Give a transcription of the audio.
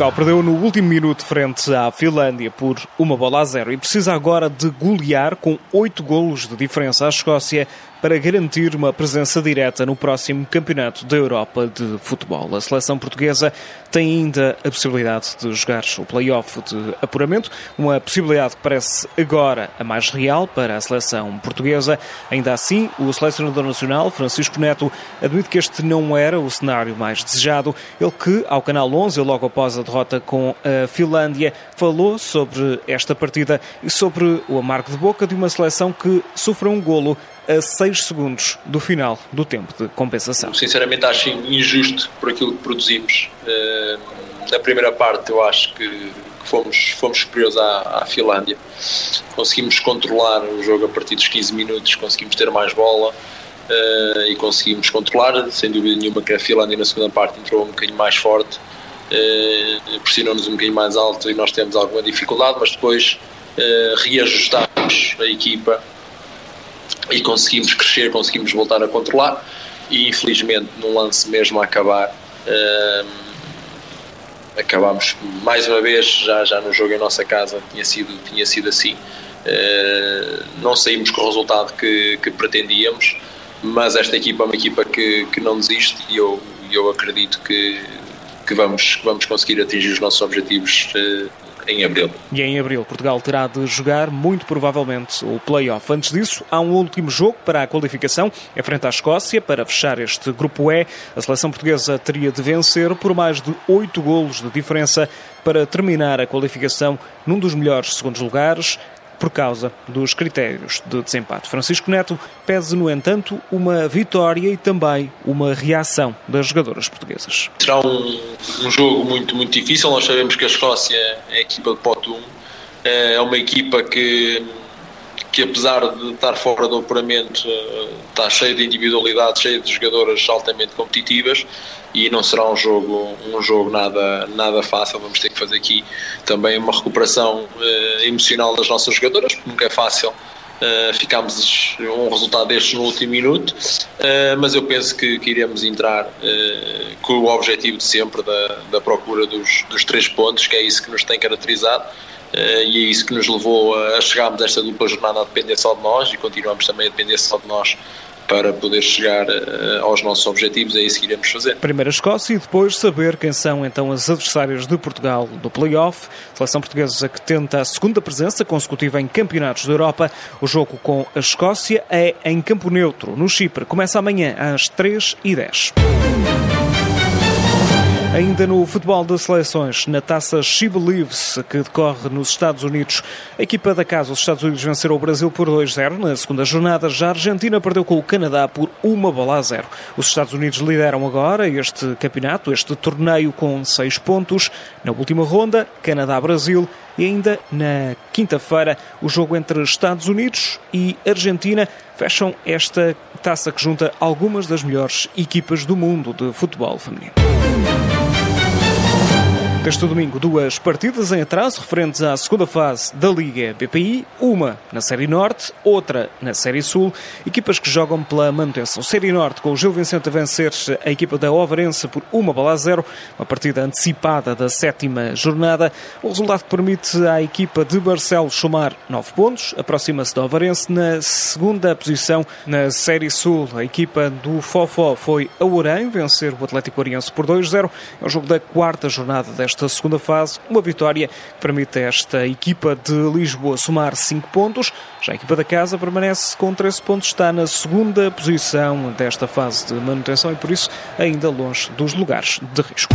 Portugal perdeu no último minuto frente à Finlândia por uma bola a zero. E precisa agora de golear com oito golos de diferença à Escócia para garantir uma presença direta no próximo Campeonato da Europa de Futebol. A seleção portuguesa tem ainda a possibilidade de jogar o play-off de apuramento, uma possibilidade que parece agora a mais real para a seleção portuguesa. Ainda assim, o selecionador nacional, Francisco Neto, admite que este não era o cenário mais desejado. Ele que, ao Canal 11, logo após a derrota com a Finlândia, falou sobre esta partida e sobre o amargo de boca de uma seleção que sofreu um golo a 6 segundos do final do tempo de compensação. Sinceramente acho injusto por aquilo que produzimos. Eh, na primeira parte eu acho que fomos, fomos superiores à, à Finlândia. Conseguimos controlar o jogo a partir dos 15 minutos, conseguimos ter mais bola uh, e conseguimos controlar. Sem dúvida nenhuma que a Finlândia na segunda parte entrou um bocadinho mais forte, uh, pressionou-nos um bocadinho mais alto e nós temos alguma dificuldade, mas depois uh, reajustámos a equipa e conseguimos crescer, conseguimos voltar a controlar. E infelizmente num lance mesmo a acabar uh, acabámos mais uma vez já, já no jogo em nossa casa tinha sido, tinha sido assim. Uh, não saímos com o resultado que, que pretendíamos mas esta equipa é uma equipa que, que não desiste e eu, eu acredito que, que vamos, que vamos conseguir atingir os nossos objetivos uh, em abril. E em abril, Portugal terá de jogar, muito provavelmente, o play-off. Antes disso, há um último jogo para a qualificação, é frente à Escócia, para fechar este grupo E. A seleção portuguesa teria de vencer por mais de oito golos de diferença para terminar a qualificação num dos melhores segundos lugares por causa dos critérios de desempate. Francisco Neto pede, no entanto, uma vitória e também uma reação das jogadoras portuguesas. Será um, um jogo muito, muito difícil. Nós sabemos que a Escócia é a equipa de pote 1. É uma equipa que que apesar de estar fora do apuramento eh, está cheio de individualidade, cheio de jogadoras altamente competitivas e não será um jogo um jogo nada nada fácil. Vamos ter que fazer aqui também uma recuperação uh, emocional das nossas jogadoras, porque nunca é fácil uh, um resultado destes no último minuto, uh, mas eu penso que, que iremos entrar uh, com o objetivo de sempre da, da procura dos, dos três pontos, que é isso que nos tem caracterizado e é isso que nos levou a chegarmos a esta dupla jornada a depender só de nós e continuamos também a depender só de nós para poder chegar uh, aos nossos objetivos, é isso que iremos fazer. Primeiro a Escócia e depois saber quem são então as adversárias de Portugal do play-off. Seleção portuguesa que tenta a segunda presença consecutiva em campeonatos da Europa. O jogo com a Escócia é em campo neutro, no Chipre. Começa amanhã às 3h10. Ainda no futebol de seleções, na taça She Believes, que decorre nos Estados Unidos, a equipa da casa, os Estados Unidos, venceram o Brasil por 2-0 na segunda jornada. Já a Argentina perdeu com o Canadá por uma bola a zero. Os Estados Unidos lideram agora este campeonato, este torneio, com seis pontos. Na última ronda, Canadá-Brasil. E ainda na quinta-feira, o jogo entre Estados Unidos e Argentina fecham esta taça que junta algumas das melhores equipas do mundo de futebol feminino. Este domingo, duas partidas em atraso referentes à segunda fase da Liga BPI, uma na Série Norte, outra na Série Sul, equipas que jogam pela manutenção. Série Norte com o Gil Vicente a vencer a equipa da Ovarense por uma bola a zero, uma partida antecipada da sétima jornada, o resultado que permite à equipa de Barcelos somar nove pontos, aproxima-se da Ovarense na segunda posição. Na Série Sul. A equipa do Fofó foi a Orem vencer o Atlético Oriense por 2-0, é o jogo da quarta jornada desta esta segunda fase. Uma vitória que permite a esta equipa de Lisboa somar 5 pontos. Já a equipa da casa permanece com 13 pontos, está na segunda posição desta fase de manutenção e por isso ainda longe dos lugares de risco.